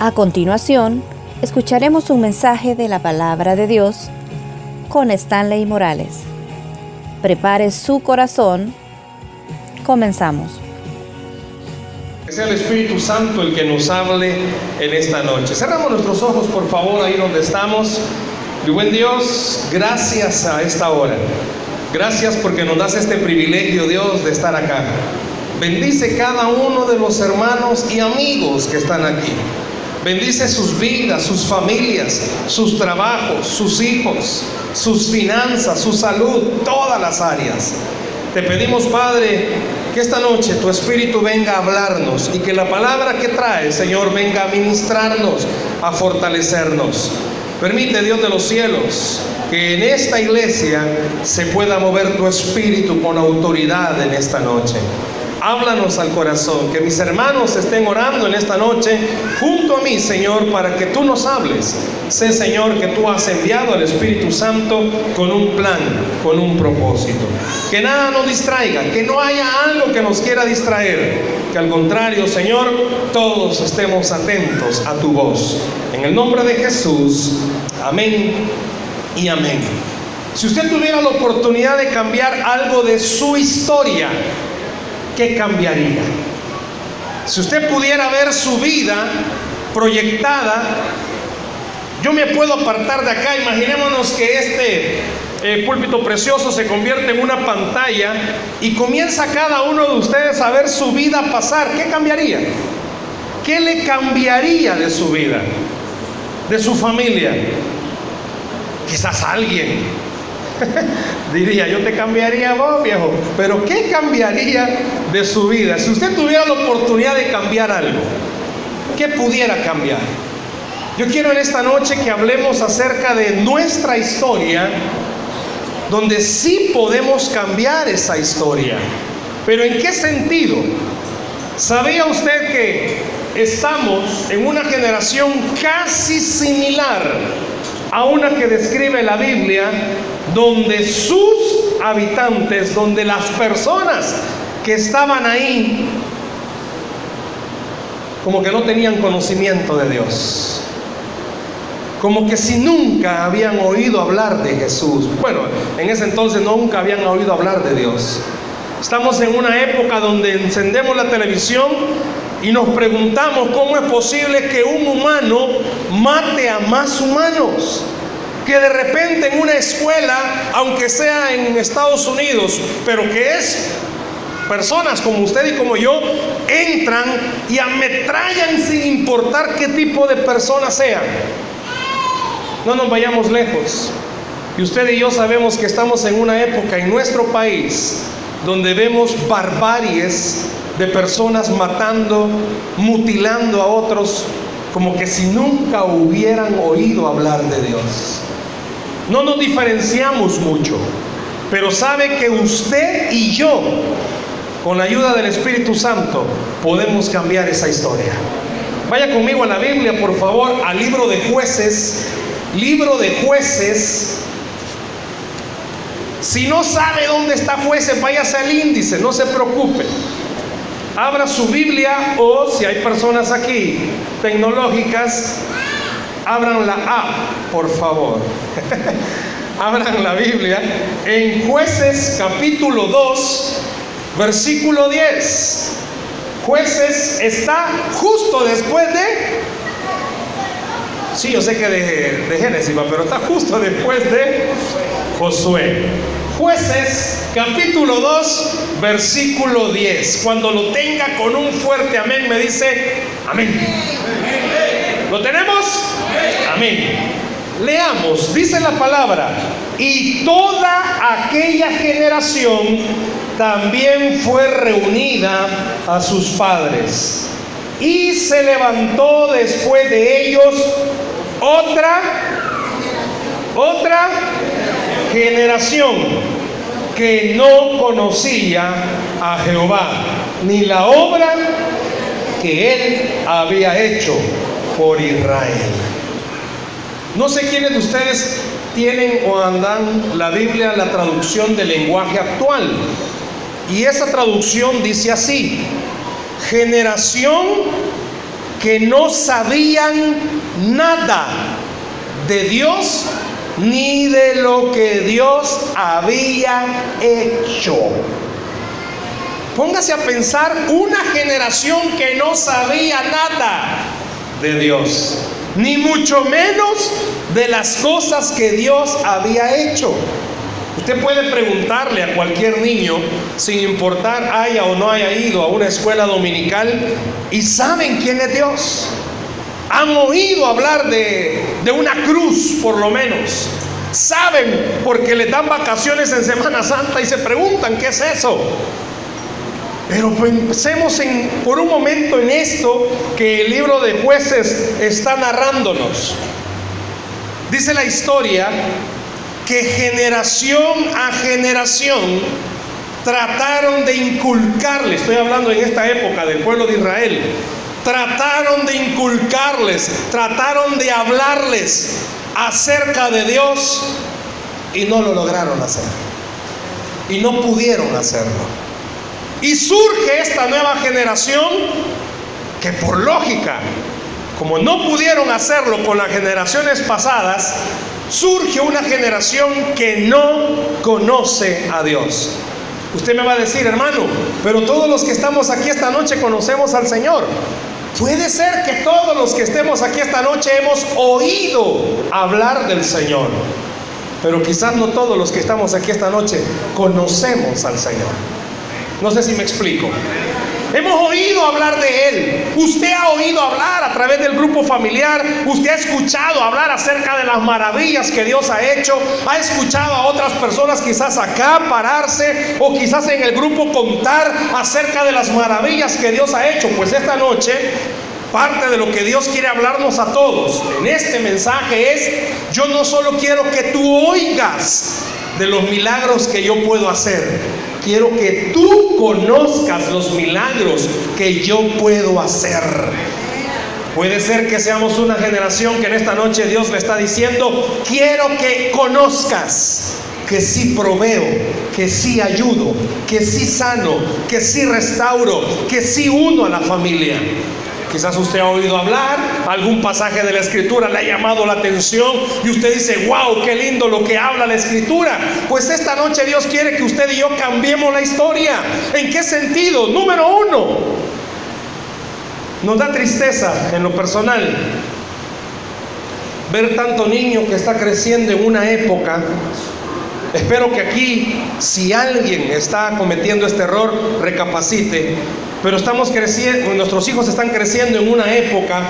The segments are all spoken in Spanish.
A continuación, escucharemos un mensaje de la palabra de Dios con Stanley Morales. Prepare su corazón. Comenzamos. Que sea el Espíritu Santo el que nos hable en esta noche. Cerramos nuestros ojos, por favor, ahí donde estamos. Y buen Dios, gracias a esta hora. Gracias porque nos das este privilegio, Dios, de estar acá. Bendice cada uno de los hermanos y amigos que están aquí. Bendice sus vidas, sus familias, sus trabajos, sus hijos, sus finanzas, su salud, todas las áreas. Te pedimos, Padre, que esta noche tu Espíritu venga a hablarnos y que la palabra que trae, Señor, venga a ministrarnos, a fortalecernos. Permite, Dios de los cielos, que en esta iglesia se pueda mover tu Espíritu con autoridad en esta noche. Háblanos al corazón, que mis hermanos estén orando en esta noche junto a mí, Señor, para que tú nos hables. Sé, Señor, que tú has enviado al Espíritu Santo con un plan, con un propósito. Que nada nos distraiga, que no haya algo que nos quiera distraer. Que al contrario, Señor, todos estemos atentos a tu voz. En el nombre de Jesús, amén y amén. Si usted tuviera la oportunidad de cambiar algo de su historia, ¿qué cambiaría? Si usted pudiera ver su vida proyectada, yo me puedo apartar de acá, imaginémonos que este eh, púlpito precioso se convierte en una pantalla y comienza cada uno de ustedes a ver su vida pasar, ¿qué cambiaría? ¿Qué le cambiaría de su vida? De su familia. Quizás alguien Diría, yo te cambiaría vos, viejo. Pero ¿qué cambiaría de su vida? Si usted tuviera la oportunidad de cambiar algo, ¿qué pudiera cambiar? Yo quiero en esta noche que hablemos acerca de nuestra historia, donde sí podemos cambiar esa historia. Pero ¿en qué sentido? ¿Sabía usted que estamos en una generación casi similar a una que describe la Biblia, donde sus habitantes, donde las personas que estaban ahí, como que no tenían conocimiento de Dios. Como que si nunca habían oído hablar de Jesús. Bueno, en ese entonces nunca habían oído hablar de Dios. Estamos en una época donde encendemos la televisión y nos preguntamos cómo es posible que un humano mate a más humanos. Que de repente en una escuela, aunque sea en Estados Unidos, pero que es personas como usted y como yo, entran y ametrallan sin importar qué tipo de personas sean. No nos vayamos lejos. Y usted y yo sabemos que estamos en una época en nuestro país donde vemos barbaries de personas matando, mutilando a otros, como que si nunca hubieran oído hablar de Dios. No nos diferenciamos mucho, pero sabe que usted y yo, con la ayuda del Espíritu Santo, podemos cambiar esa historia. Vaya conmigo a la Biblia, por favor, al libro de jueces, libro de jueces. Si no sabe dónde está jueces, váyase al índice, no se preocupe abra su Biblia o si hay personas aquí tecnológicas, abran la A, por favor. abran la Biblia en jueces capítulo 2, versículo 10. Jueces está justo después de... Sí, yo sé que de, de Génesis, pero está justo después de Josué. Jueces capítulo 2, versículo 10. Cuando lo tenga con un fuerte amén, me dice amén. ¿Lo tenemos? Amén. Leamos, dice la palabra, y toda aquella generación también fue reunida a sus padres. Y se levantó después de ellos otra, otra generación que no conocía a Jehová, ni la obra que él había hecho por Israel. No sé quiénes de ustedes tienen o andan la Biblia, la traducción del lenguaje actual. Y esa traducción dice así, generación que no sabían nada de Dios ni de lo que Dios había hecho. Póngase a pensar una generación que no sabía nada de Dios, ni mucho menos de las cosas que Dios había hecho. Usted puede preguntarle a cualquier niño, sin importar haya o no haya ido a una escuela dominical, y saben quién es Dios. Han oído hablar de, de una cruz, por lo menos. Saben porque les dan vacaciones en Semana Santa y se preguntan, ¿qué es eso? Pero pensemos en, por un momento en esto que el libro de jueces está narrándonos. Dice la historia que generación a generación trataron de inculcarle, estoy hablando en esta época del pueblo de Israel, trataron de inculcarles, trataron de hablarles acerca de Dios y no lo lograron hacer. Y no pudieron hacerlo. Y surge esta nueva generación que por lógica, como no pudieron hacerlo con las generaciones pasadas, surge una generación que no conoce a Dios. Usted me va a decir, hermano, pero todos los que estamos aquí esta noche conocemos al Señor. Puede ser que todos los que estemos aquí esta noche hemos oído hablar del Señor, pero quizás no todos los que estamos aquí esta noche conocemos al Señor. No sé si me explico. Hemos oído hablar de Él. Usted ha oído hablar a través del grupo familiar. Usted ha escuchado hablar acerca de las maravillas que Dios ha hecho. Ha escuchado a otras personas quizás acá pararse o quizás en el grupo contar acerca de las maravillas que Dios ha hecho. Pues esta noche parte de lo que Dios quiere hablarnos a todos en este mensaje es, yo no solo quiero que tú oigas de los milagros que yo puedo hacer, quiero que tú conozcas los milagros que yo puedo hacer. Puede ser que seamos una generación que en esta noche Dios le está diciendo, quiero que conozcas que sí proveo, que sí ayudo, que sí sano, que sí restauro, que sí uno a la familia. Quizás usted ha oído hablar, algún pasaje de la escritura le ha llamado la atención y usted dice, wow, qué lindo lo que habla la escritura. Pues esta noche Dios quiere que usted y yo cambiemos la historia. ¿En qué sentido? Número uno, nos da tristeza en lo personal ver tanto niño que está creciendo en una época. Espero que aquí, si alguien está cometiendo este error, recapacite pero estamos creciendo, nuestros hijos están creciendo en una época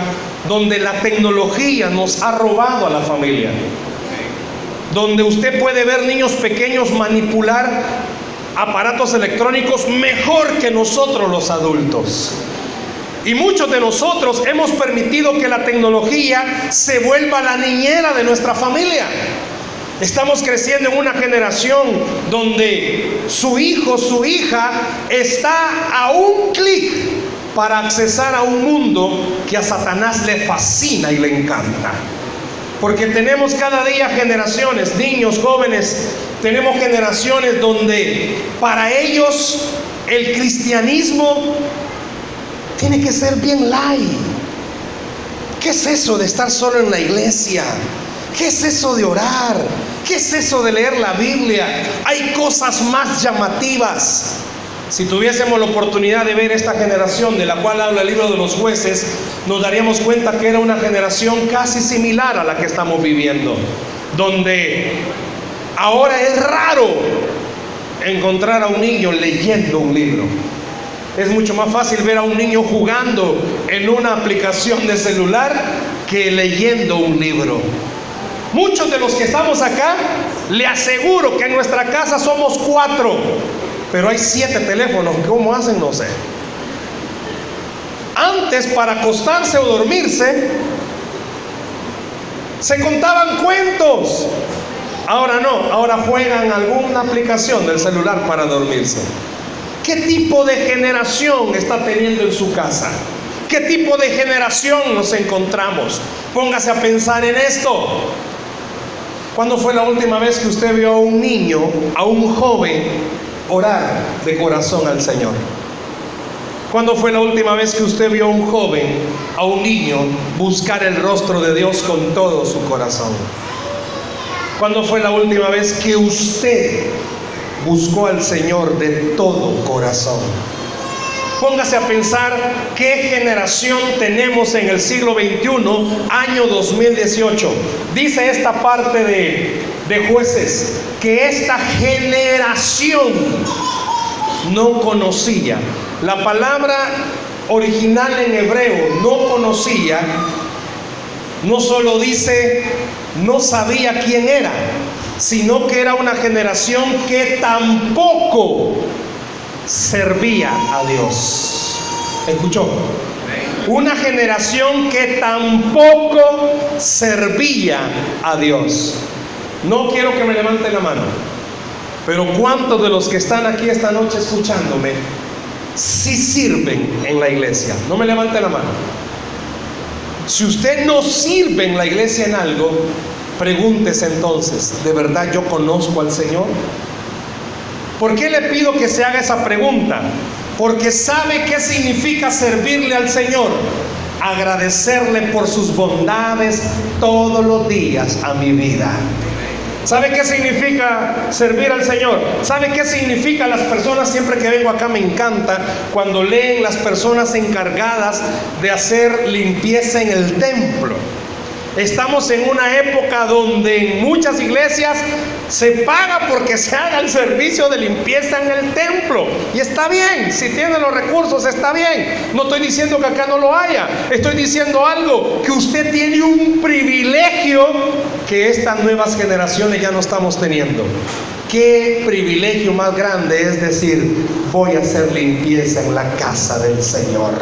donde la tecnología nos ha robado a la familia. Donde usted puede ver niños pequeños manipular aparatos electrónicos mejor que nosotros los adultos. Y muchos de nosotros hemos permitido que la tecnología se vuelva la niñera de nuestra familia. Estamos creciendo en una generación donde su hijo, su hija está a un clic para accesar a un mundo que a Satanás le fascina y le encanta. Porque tenemos cada día generaciones, niños, jóvenes, tenemos generaciones donde para ellos el cristianismo tiene que ser bien light. ¿Qué es eso de estar solo en la iglesia? ¿Qué es eso de orar? ¿Qué es eso de leer la Biblia? Hay cosas más llamativas. Si tuviésemos la oportunidad de ver esta generación de la cual habla el libro de los jueces, nos daríamos cuenta que era una generación casi similar a la que estamos viviendo, donde ahora es raro encontrar a un niño leyendo un libro. Es mucho más fácil ver a un niño jugando en una aplicación de celular que leyendo un libro. Muchos de los que estamos acá, le aseguro que en nuestra casa somos cuatro, pero hay siete teléfonos. ¿Cómo hacen? No sé. Antes, para acostarse o dormirse, se contaban cuentos. Ahora no, ahora juegan alguna aplicación del celular para dormirse. ¿Qué tipo de generación está teniendo en su casa? ¿Qué tipo de generación nos encontramos? Póngase a pensar en esto. ¿Cuándo fue la última vez que usted vio a un niño, a un joven, orar de corazón al Señor? ¿Cuándo fue la última vez que usted vio a un joven, a un niño, buscar el rostro de Dios con todo su corazón? ¿Cuándo fue la última vez que usted buscó al Señor de todo corazón? Póngase a pensar qué generación tenemos en el siglo XXI, año 2018. Dice esta parte de, de jueces que esta generación no conocía. La palabra original en hebreo, no conocía, no solo dice no sabía quién era, sino que era una generación que tampoco servía a Dios. ¿Escuchó? Una generación que tampoco servía a Dios. No quiero que me levante la mano, pero ¿cuántos de los que están aquí esta noche escuchándome sí sirven en la iglesia? No me levante la mano. Si usted no sirve en la iglesia en algo, pregúntese entonces, ¿de verdad yo conozco al Señor? ¿Por qué le pido que se haga esa pregunta? Porque sabe qué significa servirle al Señor. Agradecerle por sus bondades todos los días a mi vida. ¿Sabe qué significa servir al Señor? ¿Sabe qué significa las personas? Siempre que vengo acá me encanta cuando leen las personas encargadas de hacer limpieza en el templo. Estamos en una época donde en muchas iglesias se paga porque se haga el servicio de limpieza en el templo. Y está bien, si tiene los recursos está bien. No estoy diciendo que acá no lo haya. Estoy diciendo algo, que usted tiene un privilegio que estas nuevas generaciones ya no estamos teniendo. Qué privilegio más grande es decir, voy a hacer limpieza en la casa del Señor.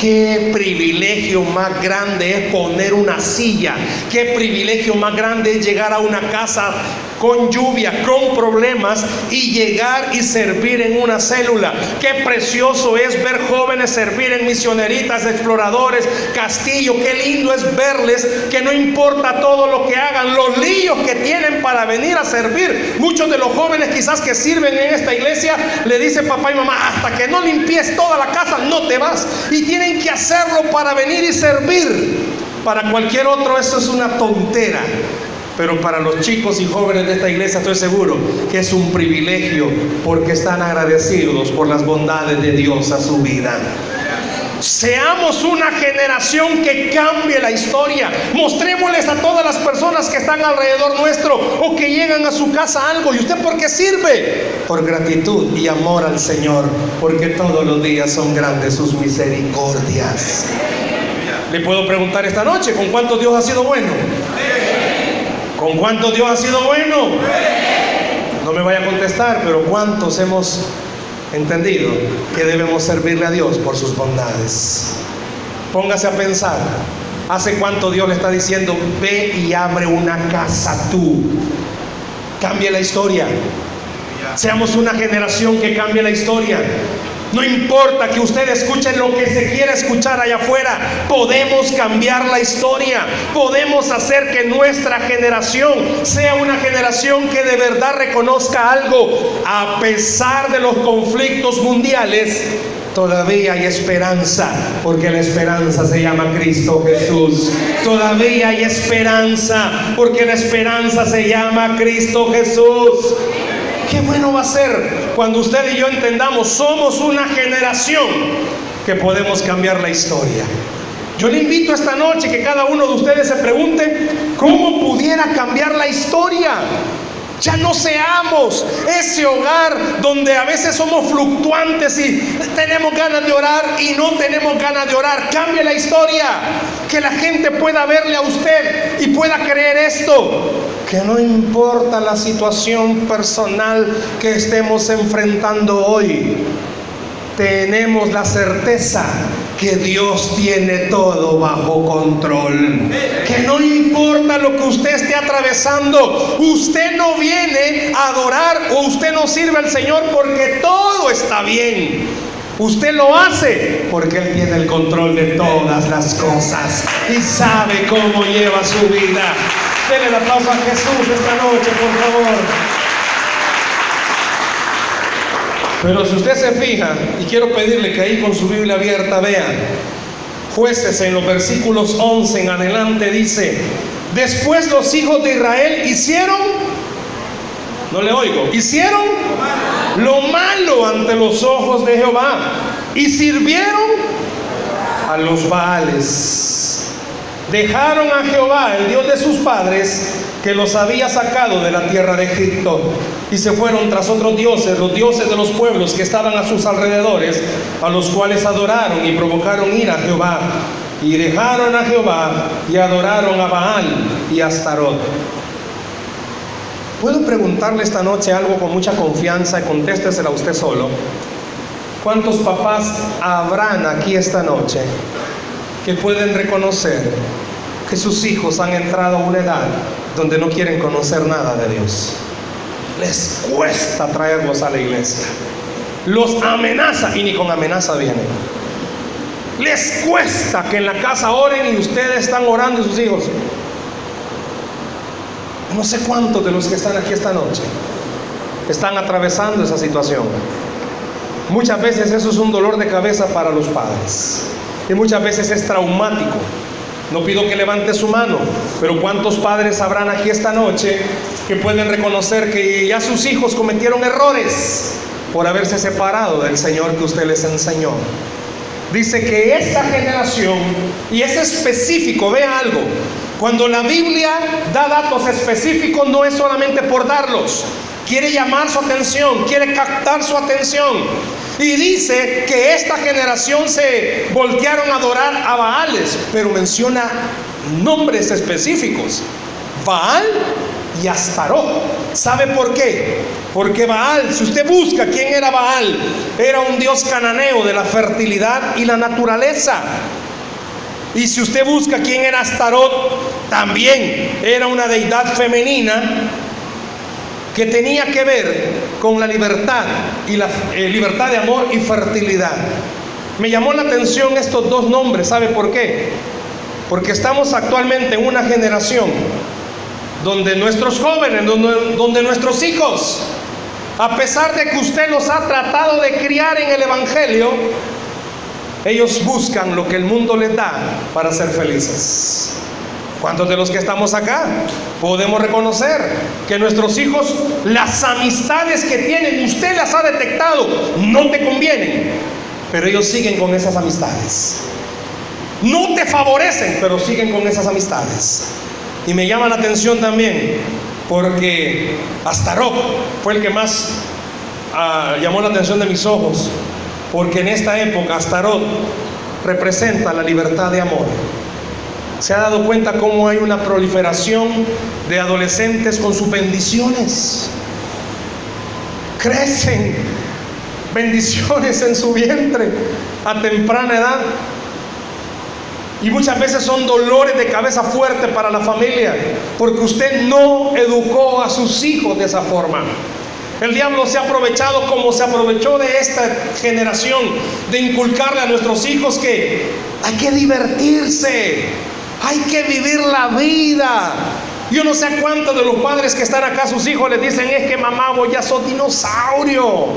Qué privilegio más grande es poner una silla. Qué privilegio más grande es llegar a una casa con lluvia, con problemas y llegar y servir en una célula. Qué precioso es ver jóvenes servir en misioneritas, exploradores, castillo. Qué lindo es verles que no importa todo lo que hagan, los líos que tienen para venir a servir. Muchos de los jóvenes quizás que sirven en esta iglesia le dicen papá y mamá, hasta que no limpies toda la casa no te vas. Y tienen que hacerlo para venir y servir. Para cualquier otro eso es una tontera. Pero para los chicos y jóvenes de esta iglesia estoy seguro que es un privilegio porque están agradecidos por las bondades de Dios a su vida. Seamos una generación que cambie la historia. Mostrémosles a todas las personas que están alrededor nuestro o que llegan a su casa algo. ¿Y usted por qué sirve? Por gratitud y amor al Señor, porque todos los días son grandes sus misericordias. Le puedo preguntar esta noche, ¿con cuánto Dios ha sido bueno? ¿Con cuánto Dios ha sido bueno? No me vaya a contestar, pero ¿cuántos hemos entendido que debemos servirle a Dios por sus bondades? Póngase a pensar, ¿hace cuánto Dios le está diciendo, ve y abre una casa tú? Cambie la historia. Seamos una generación que cambie la historia. No importa que usted escuche lo que se quiera escuchar allá afuera, podemos cambiar la historia, podemos hacer que nuestra generación sea una generación que de verdad reconozca algo. A pesar de los conflictos mundiales, todavía hay esperanza, porque la esperanza se llama Cristo Jesús. Todavía hay esperanza, porque la esperanza se llama Cristo Jesús. Qué bueno va a ser cuando usted y yo entendamos, somos una generación que podemos cambiar la historia. Yo le invito esta noche que cada uno de ustedes se pregunte cómo pudiera cambiar la historia. Ya no seamos ese hogar donde a veces somos fluctuantes y tenemos ganas de orar y no tenemos ganas de orar. Cambie la historia. Que la gente pueda verle a usted y pueda creer esto. Que no importa la situación personal que estemos enfrentando hoy. Tenemos la certeza que Dios tiene todo bajo control. Que no importa lo que usted esté atravesando, usted no viene a adorar o usted no sirve al Señor porque todo está bien. Usted lo hace porque Él tiene el control de todas las cosas y sabe cómo lleva su vida. Denle el aplauso a Jesús esta noche, por favor. Pero si usted se fija, y quiero pedirle que ahí con su Biblia abierta vea, jueces en los versículos 11 en adelante dice, después los hijos de Israel hicieron, no le oigo, hicieron lo malo ante los ojos de Jehová y sirvieron a los Baales. Dejaron a Jehová, el Dios de sus padres, que los había sacado de la tierra de Egipto y se fueron tras otros dioses, los dioses de los pueblos que estaban a sus alrededores, a los cuales adoraron y provocaron ira a Jehová. Y dejaron a Jehová y adoraron a Baal y a Astarot. ¿Puedo preguntarle esta noche algo con mucha confianza y contéstesela usted solo? ¿Cuántos papás habrán aquí esta noche que pueden reconocer que sus hijos han entrado a una edad donde no quieren conocer nada de Dios? Les cuesta traerlos a la iglesia. Los amenaza y ni con amenaza vienen. Les cuesta que en la casa oren y ustedes están orando y sus hijos. No sé cuántos de los que están aquí esta noche están atravesando esa situación. Muchas veces eso es un dolor de cabeza para los padres y muchas veces es traumático. No pido que levante su mano, pero ¿cuántos padres habrán aquí esta noche que pueden reconocer que ya sus hijos cometieron errores por haberse separado del Señor que usted les enseñó? Dice que esta generación, y es específico, vea algo, cuando la Biblia da datos específicos no es solamente por darlos, quiere llamar su atención, quiere captar su atención. Y dice que esta generación se voltearon a adorar a Baales, pero menciona nombres específicos. Baal y Astarot. ¿Sabe por qué? Porque Baal, si usted busca quién era Baal, era un dios cananeo de la fertilidad y la naturaleza. Y si usted busca quién era Astarot, también era una deidad femenina que tenía que ver con la libertad y la eh, libertad de amor y fertilidad. Me llamó la atención estos dos nombres, ¿sabe por qué? Porque estamos actualmente en una generación donde nuestros jóvenes, donde, donde nuestros hijos, a pesar de que usted los ha tratado de criar en el Evangelio, ellos buscan lo que el mundo les da para ser felices. ¿Cuántos de los que estamos acá podemos reconocer que nuestros hijos, las amistades que tienen, usted las ha detectado, no te convienen, pero ellos siguen con esas amistades? No te favorecen, pero siguen con esas amistades. Y me llama la atención también porque Astarot fue el que más ah, llamó la atención de mis ojos, porque en esta época Astarot representa la libertad de amor. ¿Se ha dado cuenta cómo hay una proliferación de adolescentes con sus bendiciones? Crecen bendiciones en su vientre a temprana edad. Y muchas veces son dolores de cabeza fuerte para la familia, porque usted no educó a sus hijos de esa forma. El diablo se ha aprovechado como se aprovechó de esta generación, de inculcarle a nuestros hijos que hay que divertirse, hay que vivir la vida. Yo no sé cuántos de los padres que están acá, sus hijos les dicen, es que mamá, vos ya sos dinosaurio,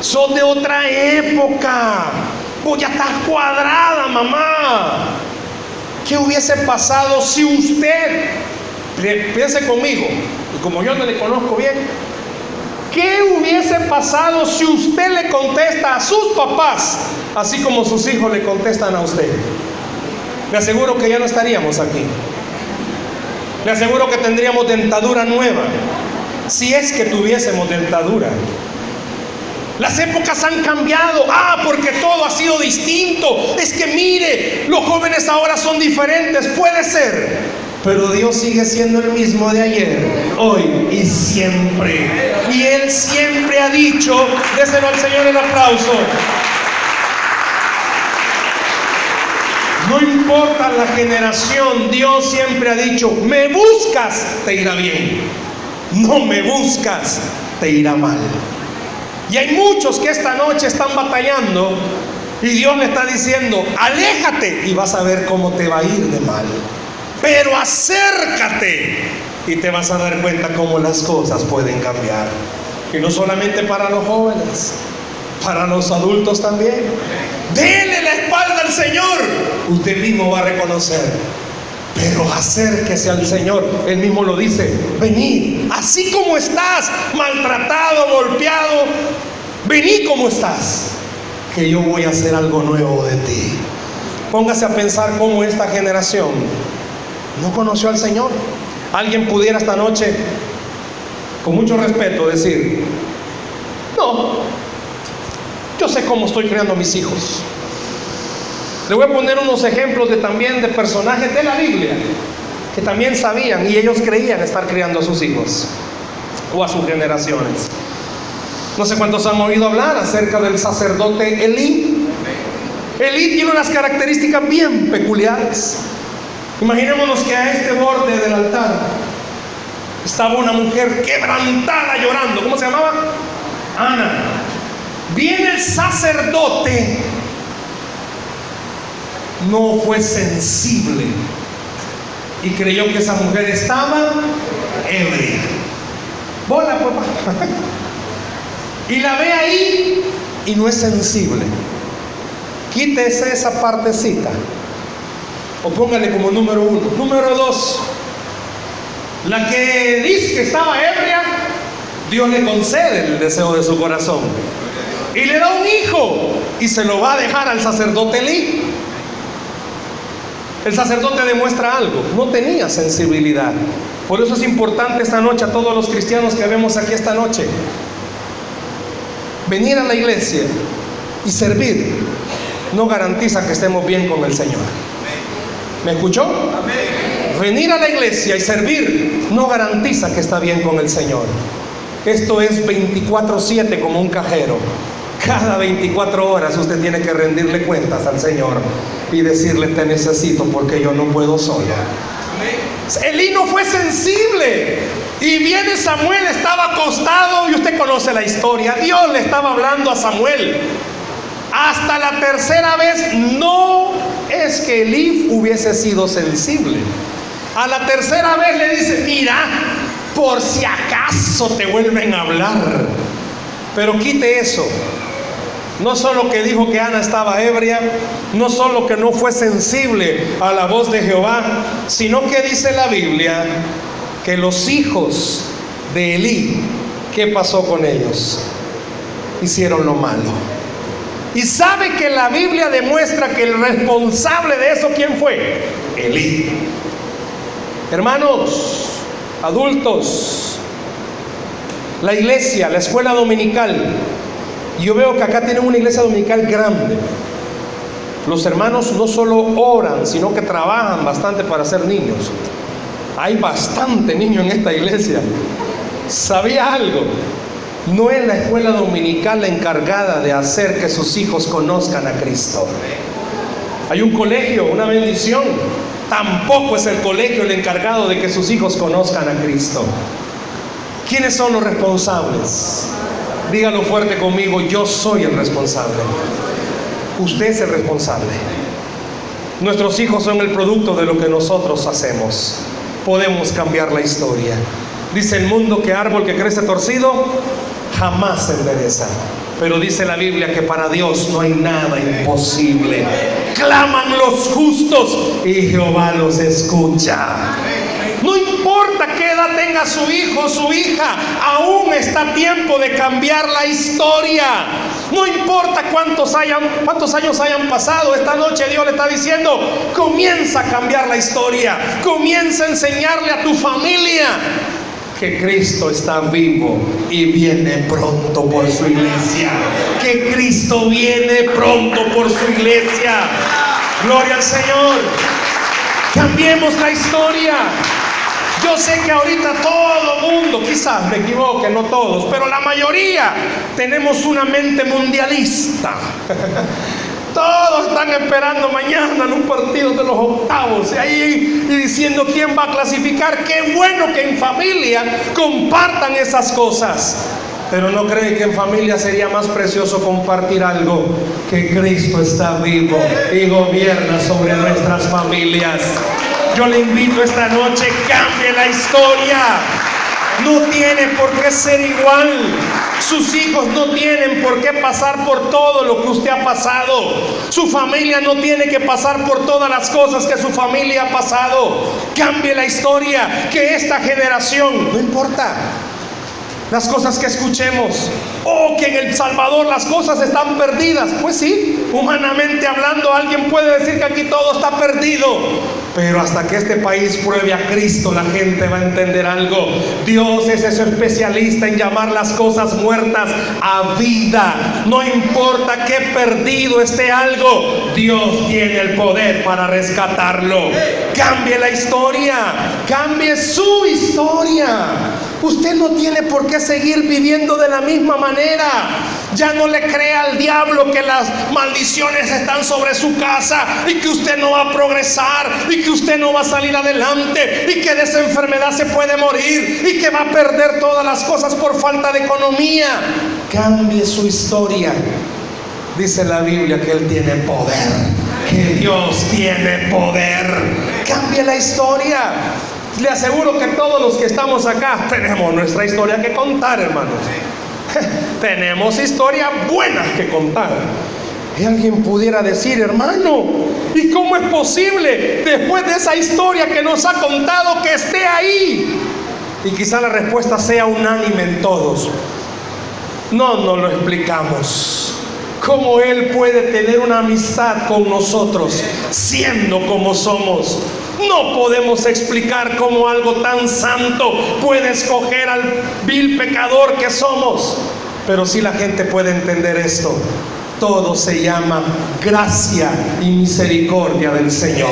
sos de otra época, vos ya estás cuadrada, mamá. ¿Qué hubiese pasado si usted, piense conmigo, y como yo no le conozco bien, ¿qué hubiese pasado si usted le contesta a sus papás, así como sus hijos le contestan a usted? Le aseguro que ya no estaríamos aquí. Le aseguro que tendríamos dentadura nueva, si es que tuviésemos dentadura. Las épocas han cambiado. Ah, porque todo ha sido distinto. Es que mire, los jóvenes ahora son diferentes. Puede ser. Pero Dios sigue siendo el mismo de ayer, hoy y siempre. Y Él siempre ha dicho, déselo al Señor el aplauso. No importa la generación, Dios siempre ha dicho, me buscas, te irá bien. No me buscas, te irá mal. Y hay muchos que esta noche están batallando y Dios le está diciendo, aléjate y vas a ver cómo te va a ir de mal. Pero acércate y te vas a dar cuenta cómo las cosas pueden cambiar. Y no solamente para los jóvenes, para los adultos también. Dele la espalda al Señor. Usted mismo va a reconocer. Pero acérquese al Señor. Él mismo lo dice. Vení, así como estás, maltratado, golpeado. Vení como estás. Que yo voy a hacer algo nuevo de ti. Póngase a pensar cómo esta generación no conoció al Señor. Alguien pudiera esta noche, con mucho respeto, decir, no, yo sé cómo estoy creando a mis hijos. Le voy a poner unos ejemplos de también de personajes de la Biblia que también sabían y ellos creían estar criando a sus hijos o a sus generaciones. No sé cuántos han oído hablar acerca del sacerdote Elí. Elí tiene unas características bien peculiares. Imaginémonos que a este borde del altar estaba una mujer quebrantada llorando. ¿Cómo se llamaba? Ana. Viene el sacerdote, no fue sensible y creyó que esa mujer estaba ebria. Bola, papá. Y la ve ahí y no es sensible. Quítese esa partecita. O póngale como número uno. Número dos. La que dice que estaba ebria, Dios le concede el deseo de su corazón. Y le da un hijo y se lo va a dejar al sacerdote Lee. El sacerdote demuestra algo, no tenía sensibilidad. Por eso es importante esta noche a todos los cristianos que vemos aquí esta noche. Venir a la iglesia y servir no garantiza que estemos bien con el Señor. ¿Me escuchó? Venir a la iglesia y servir no garantiza que está bien con el Señor. Esto es 24/7 como un cajero. Cada 24 horas usted tiene que rendirle cuentas al Señor y decirle te necesito porque yo no puedo solo. Elí no fue sensible. Y viene Samuel, estaba acostado y usted conoce la historia. Dios le estaba hablando a Samuel. Hasta la tercera vez no es que Elí hubiese sido sensible. A la tercera vez le dice, mira, por si acaso te vuelven a hablar. Pero quite eso. No solo que dijo que Ana estaba ebria, no solo que no fue sensible a la voz de Jehová, sino que dice la Biblia que los hijos de Elí, ¿qué pasó con ellos? Hicieron lo malo. Y sabe que la Biblia demuestra que el responsable de eso, ¿quién fue? Elí. Hermanos, adultos, la iglesia, la escuela dominical, yo veo que acá tienen una iglesia dominical grande. Los hermanos no solo oran, sino que trabajan bastante para ser niños. Hay bastante niños en esta iglesia. ¿Sabía algo? No es la escuela dominical la encargada de hacer que sus hijos conozcan a Cristo. Hay un colegio, una bendición. Tampoco es el colegio el encargado de que sus hijos conozcan a Cristo. ¿Quiénes son los responsables? Dígalo fuerte conmigo, yo soy el responsable. Usted es el responsable. Nuestros hijos son el producto de lo que nosotros hacemos. Podemos cambiar la historia. Dice el mundo que árbol que crece torcido jamás se endereza. Pero dice la Biblia que para Dios no hay nada imposible. Claman los justos y Jehová los escucha. No importa qué edad tenga su hijo o su hija, aún está tiempo de cambiar la historia. No importa cuántos, hayan, cuántos años hayan pasado, esta noche Dios le está diciendo, comienza a cambiar la historia, comienza a enseñarle a tu familia que Cristo está vivo y viene pronto por su iglesia. Que Cristo viene pronto por su iglesia. Gloria al Señor. Cambiemos la historia. Yo sé que ahorita todo mundo, quizás me equivoque, no todos, pero la mayoría tenemos una mente mundialista. Todos están esperando mañana en un partido de los octavos y ahí y diciendo quién va a clasificar. Qué bueno que en familia compartan esas cosas. Pero no cree que en familia sería más precioso compartir algo que Cristo está vivo y gobierna sobre nuestras familias. Yo le invito esta noche, cambie la historia. No tiene por qué ser igual. Sus hijos no tienen por qué pasar por todo lo que usted ha pasado. Su familia no tiene que pasar por todas las cosas que su familia ha pasado. Cambie la historia, que esta generación, no importa, las cosas que escuchemos. O que en El Salvador las cosas están perdidas. Pues sí, humanamente hablando, alguien puede decir que aquí todo está perdido. Pero hasta que este país pruebe a Cristo, la gente va a entender algo. Dios es ese especialista en llamar las cosas muertas a vida. No importa qué perdido esté algo, Dios tiene el poder para rescatarlo. Cambie la historia, cambie su historia. Usted no tiene por qué seguir viviendo de la misma manera. Ya no le crea al diablo que las maldiciones están sobre su casa y que usted no va a progresar y que usted no va a salir adelante y que de esa enfermedad se puede morir y que va a perder todas las cosas por falta de economía. Cambie su historia. Dice la Biblia que Él tiene poder, que Dios tiene poder. Cambie la historia. Le aseguro que todos los que estamos acá tenemos nuestra historia que contar, hermanos. tenemos historias buenas que contar. Y alguien pudiera decir, hermano, ¿y cómo es posible después de esa historia que nos ha contado que esté ahí? Y quizá la respuesta sea unánime en todos. No nos lo explicamos. ¿Cómo Él puede tener una amistad con nosotros siendo como somos? No podemos explicar cómo algo tan santo puede escoger al vil pecador que somos. Pero sí la gente puede entender esto. Todo se llama gracia y misericordia del Señor.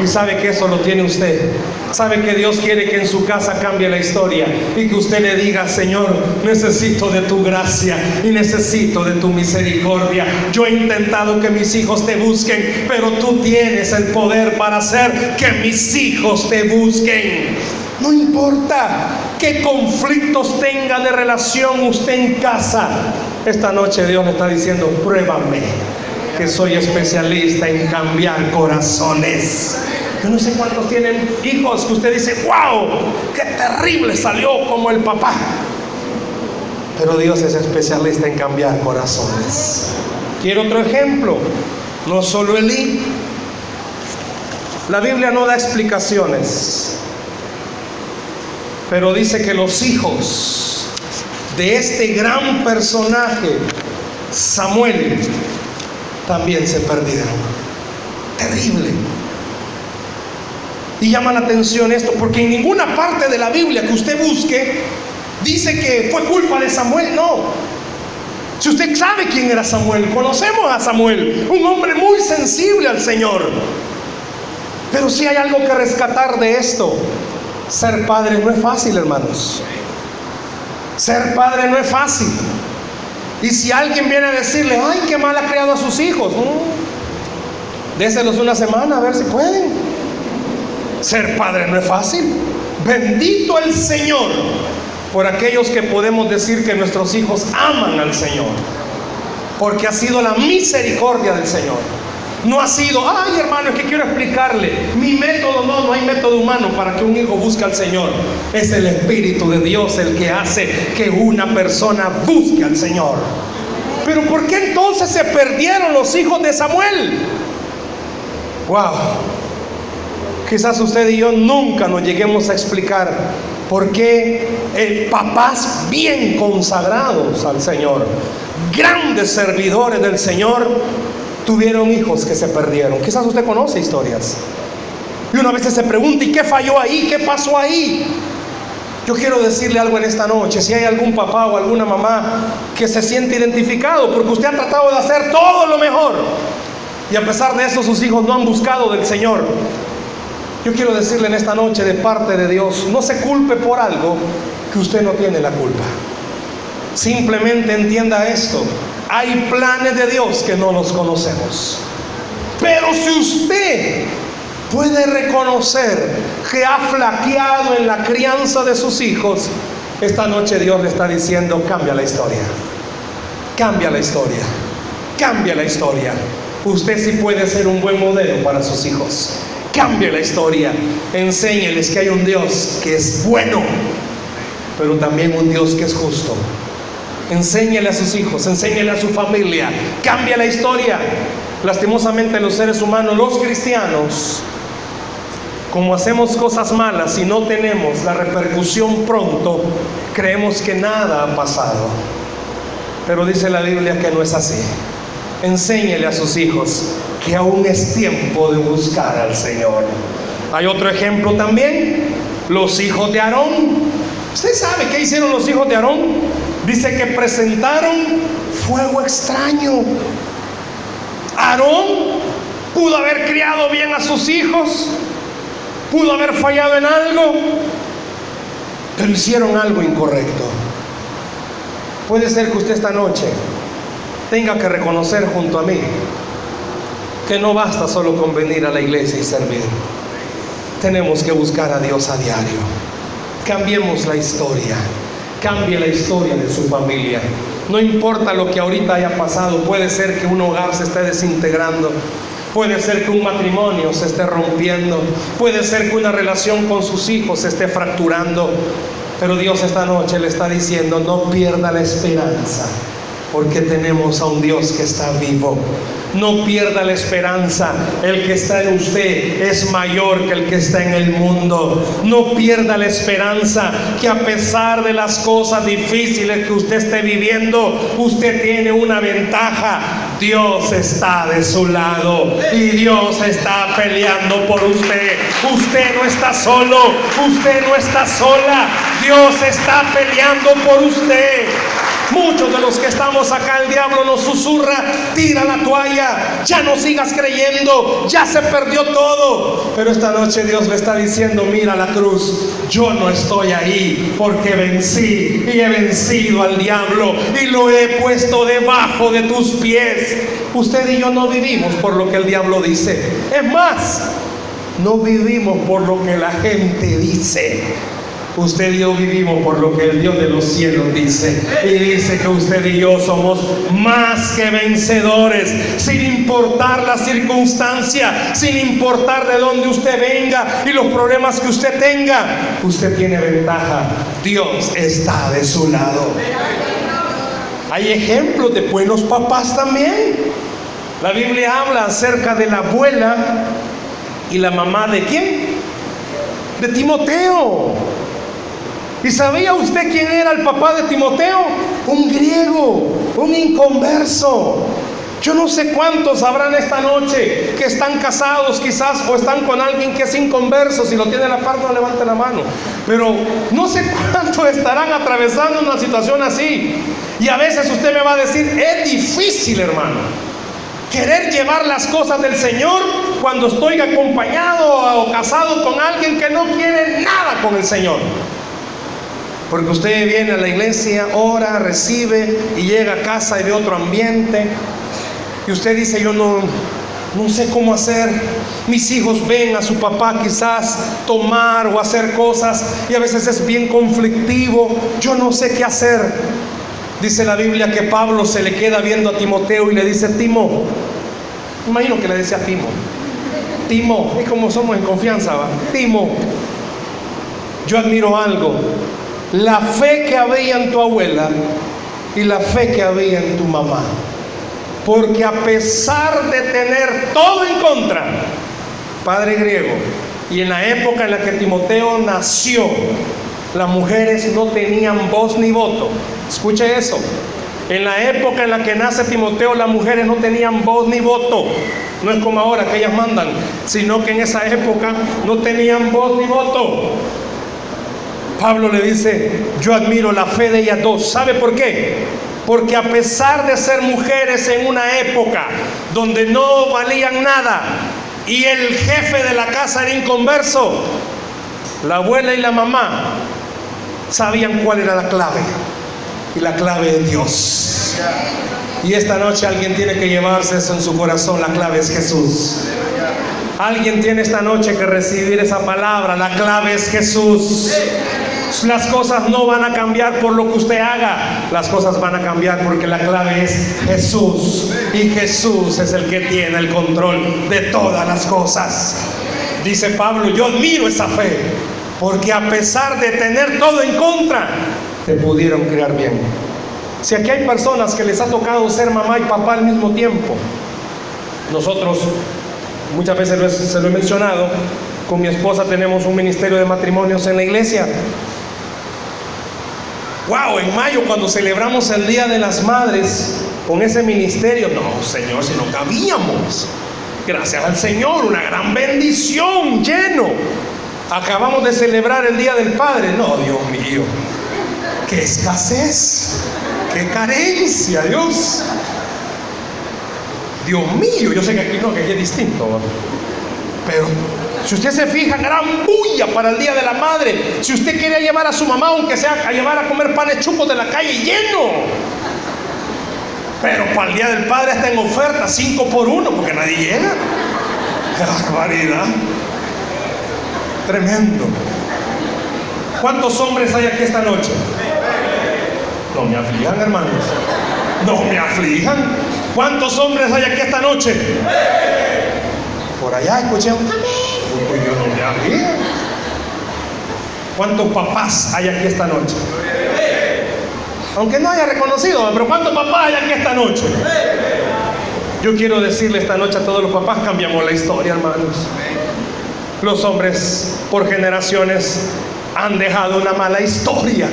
Y sabe que eso lo tiene usted. Sabe que Dios quiere que en su casa cambie la historia y que usted le diga, Señor, necesito de tu gracia y necesito de tu misericordia. Yo he intentado que mis hijos te busquen, pero tú tienes el poder para hacer que mis hijos te busquen. No importa qué conflictos tenga de relación usted en casa. Esta noche Dios le está diciendo, pruébame que soy especialista en cambiar corazones. Yo no sé cuántos tienen hijos que usted dice, wow, qué terrible salió como el papá. Pero Dios es especialista en cambiar corazones. Quiero otro ejemplo. No solo Elí. La Biblia no da explicaciones. Pero dice que los hijos de este gran personaje, Samuel, también se perdieron. Terrible. Y llama la atención esto, porque en ninguna parte de la Biblia que usted busque dice que fue culpa de Samuel, no. Si usted sabe quién era Samuel, conocemos a Samuel, un hombre muy sensible al Señor. Pero si hay algo que rescatar de esto. Ser padre no es fácil, hermanos. Ser padre no es fácil. Y si alguien viene a decirle, ay, qué mal ha criado a sus hijos, déselos una semana a ver si pueden. Ser padre no es fácil. Bendito el Señor por aquellos que podemos decir que nuestros hijos aman al Señor. Porque ha sido la misericordia del Señor. No ha sido, ay hermano, es que quiero explicarle. Mi método no, no hay método humano para que un hijo busque al Señor. Es el Espíritu de Dios el que hace que una persona busque al Señor. Pero ¿por qué entonces se perdieron los hijos de Samuel? Wow. Quizás usted y yo nunca nos lleguemos a explicar por qué eh, papás bien consagrados al Señor, grandes servidores del Señor, tuvieron hijos que se perdieron. Quizás usted conoce historias. Y una vez se pregunta, ¿y qué falló ahí? ¿Qué pasó ahí? Yo quiero decirle algo en esta noche, si hay algún papá o alguna mamá que se siente identificado porque usted ha tratado de hacer todo lo mejor y a pesar de eso sus hijos no han buscado del Señor. Yo quiero decirle en esta noche de parte de Dios, no se culpe por algo que usted no tiene la culpa. Simplemente entienda esto, hay planes de Dios que no los conocemos. Pero si usted puede reconocer que ha flaqueado en la crianza de sus hijos, esta noche Dios le está diciendo, cambia la historia. Cambia la historia. Cambia la historia. Usted sí puede ser un buen modelo para sus hijos. Cambia la historia. Enséñeles que hay un Dios que es bueno, pero también un Dios que es justo Enséñele a sus hijos, enséñele a su familia, cambia la historia. Lastimosamente los seres humanos, los cristianos, como hacemos cosas malas y no tenemos la repercusión pronto, creemos que nada ha pasado. Pero dice la Biblia que no es así. Enséñele a sus hijos que aún es tiempo de buscar al Señor. Hay otro ejemplo también, los hijos de Aarón. ¿Usted sabe qué hicieron los hijos de Aarón? Dice que presentaron fuego extraño. Aarón pudo haber criado bien a sus hijos, pudo haber fallado en algo, pero hicieron algo incorrecto. Puede ser que usted esta noche tenga que reconocer junto a mí que no basta solo con venir a la iglesia y servir. Tenemos que buscar a Dios a diario. Cambiemos la historia. Cambie la historia de su familia. No importa lo que ahorita haya pasado, puede ser que un hogar se esté desintegrando, puede ser que un matrimonio se esté rompiendo, puede ser que una relación con sus hijos se esté fracturando, pero Dios esta noche le está diciendo, no pierda la esperanza, porque tenemos a un Dios que está vivo. No pierda la esperanza. El que está en usted es mayor que el que está en el mundo. No pierda la esperanza que a pesar de las cosas difíciles que usted esté viviendo, usted tiene una ventaja. Dios está de su lado y Dios está peleando por usted. Usted no está solo, usted no está sola. Dios está peleando por usted. Muchos de los que estamos acá, el diablo nos susurra, tira la toalla, ya no sigas creyendo, ya se perdió todo. Pero esta noche Dios le está diciendo, mira la cruz, yo no estoy ahí porque vencí y he vencido al diablo y lo he puesto debajo de tus pies. Usted y yo no vivimos por lo que el diablo dice. Es más, no vivimos por lo que la gente dice. Usted y yo vivimos por lo que el Dios de los cielos dice. Y dice que usted y yo somos más que vencedores, sin importar la circunstancia, sin importar de dónde usted venga y los problemas que usted tenga. Usted tiene ventaja. Dios está de su lado. Hay ejemplos de buenos papás también. La Biblia habla acerca de la abuela y la mamá de quién? De Timoteo. ¿Y sabía usted quién era el papá de Timoteo? Un griego, un inconverso. Yo no sé cuántos habrán esta noche que están casados quizás o están con alguien que es inconverso. Si lo tiene a la parte, no levante la mano. Pero no sé cuántos estarán atravesando una situación así. Y a veces usted me va a decir, es difícil hermano. Querer llevar las cosas del Señor cuando estoy acompañado o casado con alguien que no quiere nada con el Señor. Porque usted viene a la iglesia, ora, recibe y llega a casa y ve otro ambiente. Y usted dice, yo no, no sé cómo hacer. Mis hijos ven a su papá quizás tomar o hacer cosas y a veces es bien conflictivo. Yo no sé qué hacer. Dice la Biblia que Pablo se le queda viendo a Timoteo y le dice, Timo, imagino que le decía Timo, Timo, es como somos en confianza, ¿va? Timo, yo admiro algo la fe que había en tu abuela y la fe que había en tu mamá. Porque a pesar de tener todo en contra, padre griego, y en la época en la que Timoteo nació, las mujeres no tenían voz ni voto. Escuche eso. En la época en la que nace Timoteo, las mujeres no tenían voz ni voto. No es como ahora que ellas mandan, sino que en esa época no tenían voz ni voto. Pablo le dice, yo admiro la fe de ellas dos. ¿Sabe por qué? Porque a pesar de ser mujeres en una época donde no valían nada y el jefe de la casa era inconverso, la abuela y la mamá sabían cuál era la clave. Y la clave de Dios. Y esta noche alguien tiene que llevarse eso en su corazón. La clave es Jesús. Alguien tiene esta noche que recibir esa palabra. La clave es Jesús. Las cosas no van a cambiar por lo que usted haga. Las cosas van a cambiar porque la clave es Jesús. Y Jesús es el que tiene el control de todas las cosas. Dice Pablo, yo admiro esa fe. Porque a pesar de tener todo en contra, te pudieron criar bien. Si aquí hay personas que les ha tocado ser mamá y papá al mismo tiempo, nosotros muchas veces se lo he mencionado, con mi esposa tenemos un ministerio de matrimonios en la iglesia. Wow, en mayo cuando celebramos el Día de las Madres con ese ministerio, no, Señor, si no cabíamos. Gracias al Señor, una gran bendición, lleno. Acabamos de celebrar el Día del Padre. No, Dios mío, qué escasez, qué carencia, Dios. Dios mío, yo sé que aquí no, que aquí es distinto. Pero si usted se fija, gran bulla para el Día de la Madre. Si usted quiere llevar a su mamá, aunque sea a llevar a comer panes chupos de la calle, lleno. Pero para el Día del Padre está en oferta, 5 por 1, porque nadie llega. ¡Qué barbaridad! Tremendo. ¿Cuántos hombres hay aquí esta noche? No me aflijan, hermanos. No me aflijan. ¿Cuántos hombres hay aquí esta noche? Por allá escuché un pues no. ¿Cuántos papás hay aquí esta noche? Aunque no haya reconocido, pero ¿cuántos papás hay aquí esta noche? Yo quiero decirle esta noche a todos los papás, cambiamos la historia, hermanos. Los hombres por generaciones han dejado una mala historia.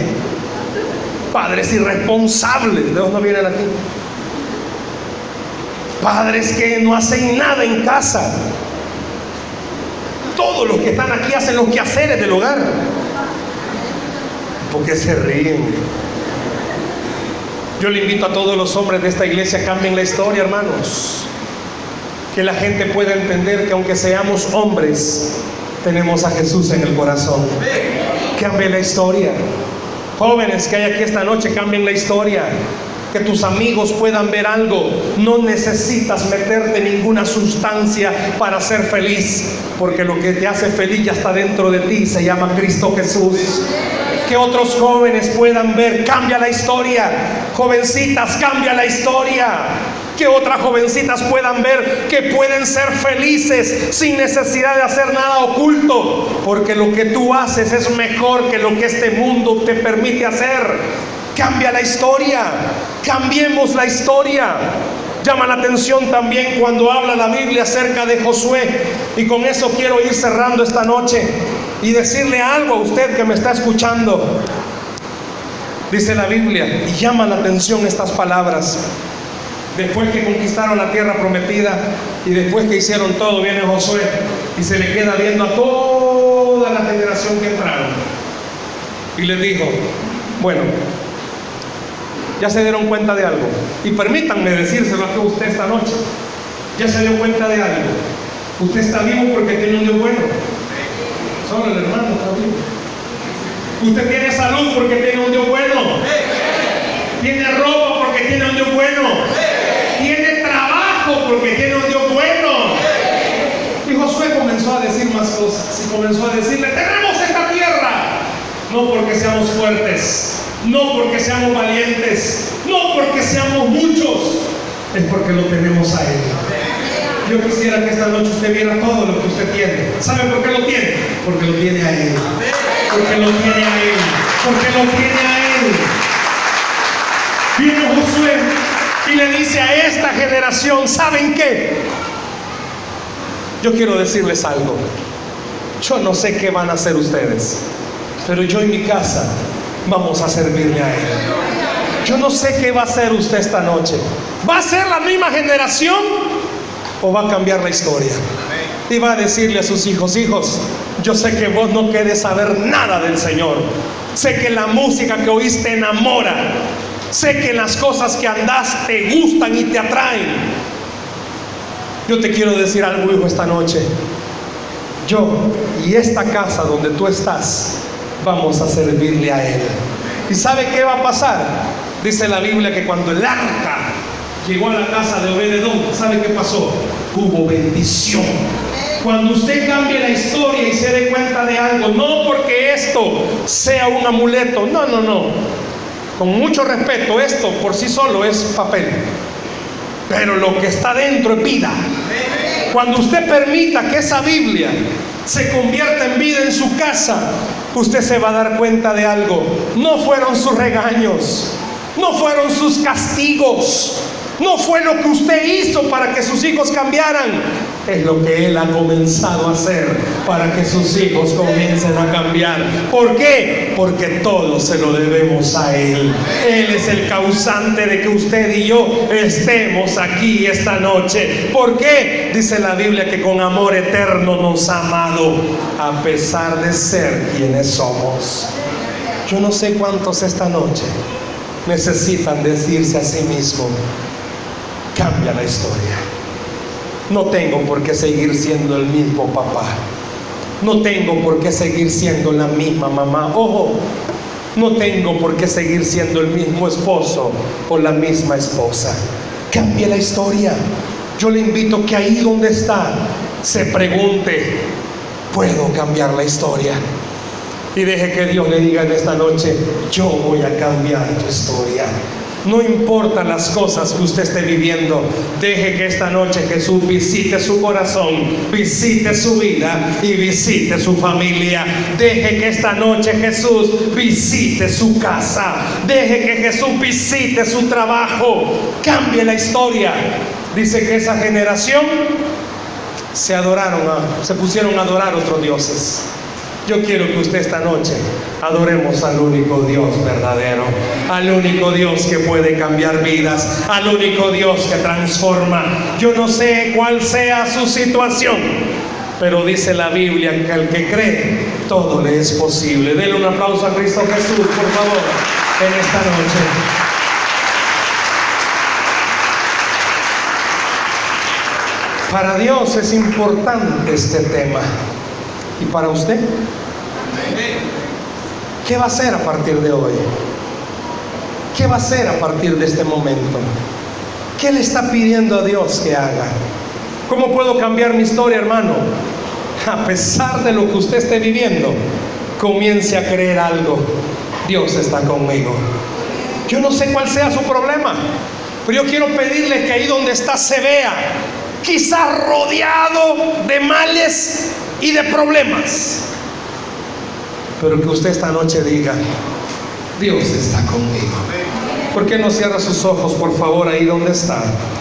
Padres irresponsables, ¿de dónde vienen aquí? Padres que no hacen nada en casa. Todos los que están aquí hacen los quehaceres del hogar. Porque se ríen. Yo le invito a todos los hombres de esta iglesia, cambien la historia, hermanos. Que la gente pueda entender que aunque seamos hombres, tenemos a Jesús en el corazón. Cambien la historia. Jóvenes que hay aquí esta noche, cambien la historia que tus amigos puedan ver algo. No necesitas meterte ninguna sustancia para ser feliz, porque lo que te hace feliz ya está dentro de ti, se llama Cristo Jesús. Que otros jóvenes puedan ver, cambia la historia. Jovencitas, cambia la historia que otras jovencitas puedan ver que pueden ser felices sin necesidad de hacer nada oculto, porque lo que tú haces es mejor que lo que este mundo te permite hacer. Cambia la historia, cambiemos la historia. Llama la atención también cuando habla la Biblia acerca de Josué. Y con eso quiero ir cerrando esta noche y decirle algo a usted que me está escuchando. Dice la Biblia, y llama la atención estas palabras. Después que conquistaron la tierra prometida y después que hicieron todo, viene Josué y se le queda viendo a toda la generación que entraron. Y le dijo, bueno, ya se dieron cuenta de algo. Y permítanme decírselo a usted esta noche. Ya se dio cuenta de algo. Usted está vivo porque tiene un Dios bueno. Solo el hermano está vivo. Usted tiene salud porque tiene un Dios bueno. Tiene ropa porque tiene un Dios bueno. Tiene trabajo porque tiene un Dios bueno. Y Josué comenzó a decir más cosas. Y comenzó a decirle, tenemos esta tierra. No porque seamos fuertes no porque seamos valientes, no porque seamos muchos, es porque lo tenemos a Él. Yo quisiera que esta noche usted viera todo lo que usted tiene. ¿Sabe por qué lo tiene? Porque lo tiene a Él. Porque lo tiene a Él. Porque lo tiene a Él. Viene Josué y le dice a esta generación, ¿saben qué? Yo quiero decirles algo. Yo no sé qué van a hacer ustedes, pero yo en mi casa vamos a servirle a Él. Yo no sé qué va a hacer usted esta noche. ¿Va a ser la misma generación o va a cambiar la historia? Y va a decirle a sus hijos, hijos, yo sé que vos no quieres saber nada del Señor. Sé que la música que oíste te enamora. Sé que las cosas que andás te gustan y te atraen. Yo te quiero decir algo, hijo, esta noche. Yo y esta casa donde tú estás vamos a servirle a Él. ¿Y sabe qué va a pasar? Dice la Biblia que cuando el arca llegó a la casa de Obededón, ¿sabe qué pasó? Hubo bendición. Cuando usted cambie la historia y se dé cuenta de algo, no porque esto sea un amuleto, no, no, no. Con mucho respeto, esto por sí solo es papel. Pero lo que está dentro es vida. Cuando usted permita que esa Biblia se convierta en vida en su casa, usted se va a dar cuenta de algo. No fueron sus regaños, no fueron sus castigos, no fue lo que usted hizo para que sus hijos cambiaran. Es lo que Él ha comenzado a hacer para que sus hijos comiencen a cambiar. ¿Por qué? Porque todo se lo debemos a Él. Él es el causante de que usted y yo estemos aquí esta noche. ¿Por qué? Dice la Biblia que con amor eterno nos ha amado a pesar de ser quienes somos. Yo no sé cuántos esta noche necesitan decirse a sí mismos, cambia la historia. No tengo por qué seguir siendo el mismo papá. No tengo por qué seguir siendo la misma mamá. Ojo, no tengo por qué seguir siendo el mismo esposo o la misma esposa. Cambia la historia. Yo le invito que ahí donde está se pregunte, ¿puedo cambiar la historia? Y deje que Dios le diga en esta noche, yo voy a cambiar tu historia. No importan las cosas que usted esté viviendo, deje que esta noche Jesús visite su corazón, visite su vida y visite su familia. Deje que esta noche Jesús visite su casa, deje que Jesús visite su trabajo, cambie la historia. Dice que esa generación se adoraron, a, se pusieron a adorar otros dioses. Yo quiero que usted esta noche adoremos al único Dios verdadero, al único Dios que puede cambiar vidas, al único Dios que transforma. Yo no sé cuál sea su situación, pero dice la Biblia que al que cree, todo le es posible. Denle un aplauso a Cristo Jesús, por favor, en esta noche. Para Dios es importante este tema. ¿Y para usted? ¿Qué va a hacer a partir de hoy? ¿Qué va a hacer a partir de este momento? ¿Qué le está pidiendo a Dios que haga? ¿Cómo puedo cambiar mi historia, hermano? A pesar de lo que usted esté viviendo, comience a creer algo. Dios está conmigo. Yo no sé cuál sea su problema, pero yo quiero pedirle que ahí donde está se vea, quizás rodeado de males y de problemas pero que usted esta noche diga, Dios está conmigo. ¿Por qué no cierra sus ojos, por favor, ahí donde está?